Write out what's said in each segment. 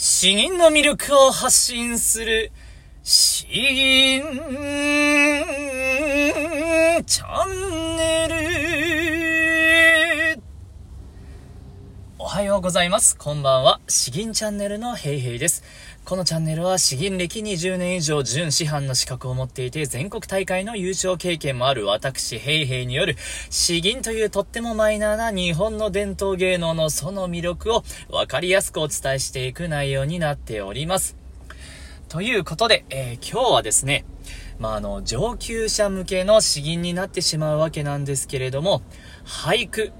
詩吟の魅力を発信する、詩吟チャンネル。ようございます。こんばんは。詩吟チャンネルのヘイヘイです。このチャンネルは詩吟歴20年以上準師範の資格を持っていて全国大会の優勝経験もある私ヘイヘイによる詩吟というとってもマイナーな日本の伝統芸能のその魅力をわかりやすくお伝えしていく内容になっております。ということで、えー、今日はですね、まあ、あの、上級者向けの詩吟になってしまうわけなんですけれども、俳句、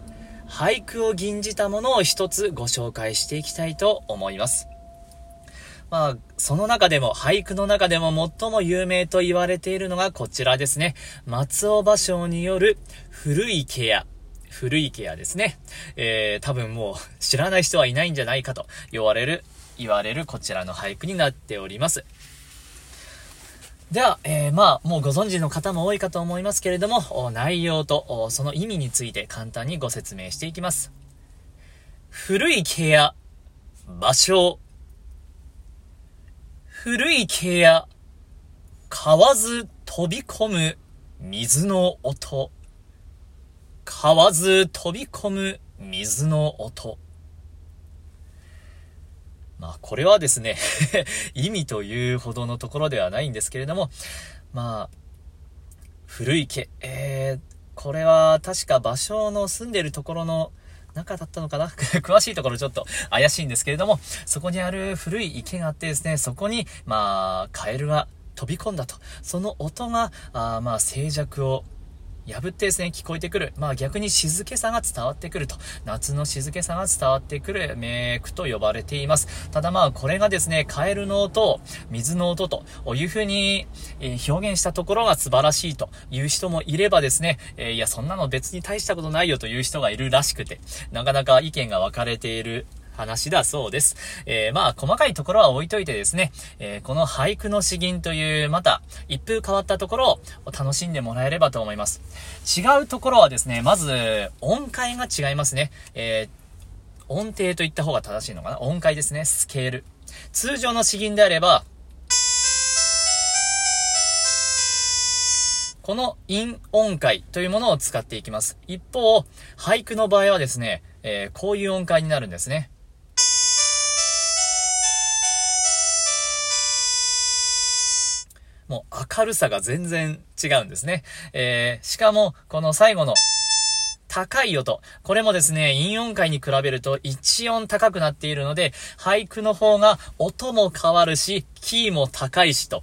俳句を吟じたものを一つご紹介していきたいと思います。まあ、その中でも、俳句の中でも最も有名と言われているのがこちらですね。松尾芭蕉による古いケア。古いケアですね。えー、多分もう知らない人はいないんじゃないかと言われる、言われるこちらの俳句になっております。では、えー、まあ、もうご存知の方も多いかと思いますけれども、内容とその意味について簡単にご説明していきます。古いケア、芭蕉、古い毛や、買わず飛び込む水の音。買わず飛び込む水の音。まあ、これはですね 意味というほどのところではないんですけれども、まあ、古い毛、えー、これは確か場所の住んでるところの中だったのかな？詳しいところちょっと怪しいんですけれども、そこにある古い池があってですね、そこに、まあ、カエルが飛び込んだと。その音が、あまあ、静寂を破ってですね、聞こえてくる。まあ逆に静けさが伝わってくると。夏の静けさが伝わってくる名句と呼ばれています。ただまあこれがですね、カエルの音、水の音という風に、え表現したところが素晴らしいという人もいればですね、えいやそんなの別に大したことないよという人がいるらしくて、なかなか意見が分かれている話だそうです。えー、まあ、細かいところは置いといてですね、えー、この俳句の詩吟という、また、一風変わったところを楽しんでもらえればと思います。違うところはですね、まず、音階が違いますね。えー、音程と言った方が正しいのかな？音階ですね、スケール。通常の詩吟であれば、この陰音階というものを使っていきます。一方、俳句の場合はですね、えー、こういう音階になるんですね。もう明るさが全然違うんですね。えー、しかも、この最後の、高い音。これもですね、陰音階に比べると1音高くなっているので、俳句の方が音も変わるし、キーも高いし、と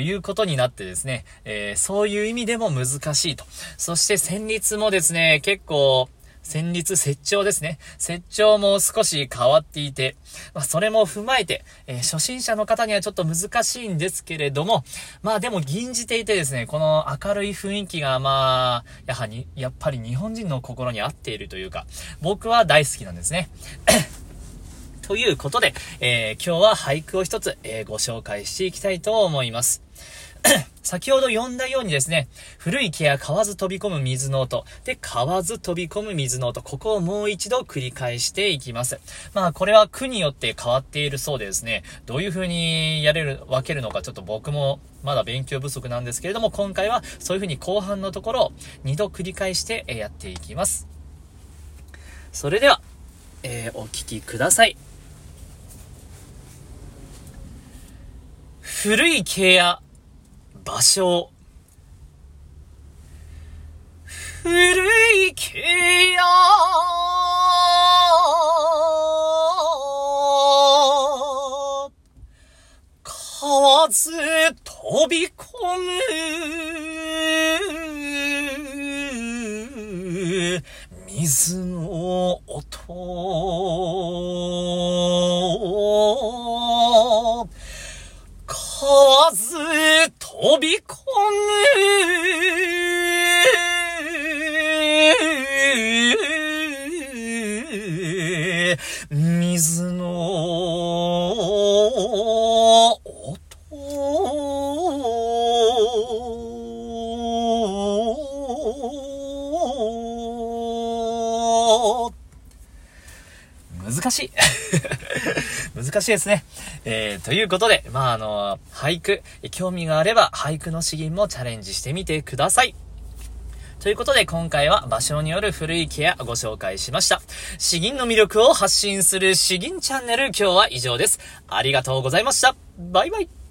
いうことになってですね、えー、そういう意味でも難しいと。そして旋律もですね、結構、戦律折調ですね。折調も少し変わっていて、まあ、それも踏まえて、えー、初心者の方にはちょっと難しいんですけれども、まあでも吟じていてですね、この明るい雰囲気がまあ、やはり、やっぱり日本人の心に合っているというか、僕は大好きなんですね。ということで、えー、今日は俳句を一つ、えー、ご紹介していきたいと思います。先ほど読んだようにですね、古い木や買わず飛び込む水の音。で、買わず飛び込む水の音。ここをもう一度繰り返していきます。まあ、これは区によって変わっているそうでですね、どういう風にやれる、分けるのかちょっと僕もまだ勉強不足なんですけれども、今回はそういう風に後半のところを2度繰り返してやっていきます。それでは、えー、お聞きください。古い毛や場所。古い毛や数飛び込む水の難しい 難しいですね。えー、ということで、まあ、あの、俳句、興味があれば俳句の詩吟もチャレンジしてみてください。ということで今回は場所による古いケアご紹介しました。詩吟の魅力を発信する詩吟チャンネル今日は以上です。ありがとうございました。バイバイ。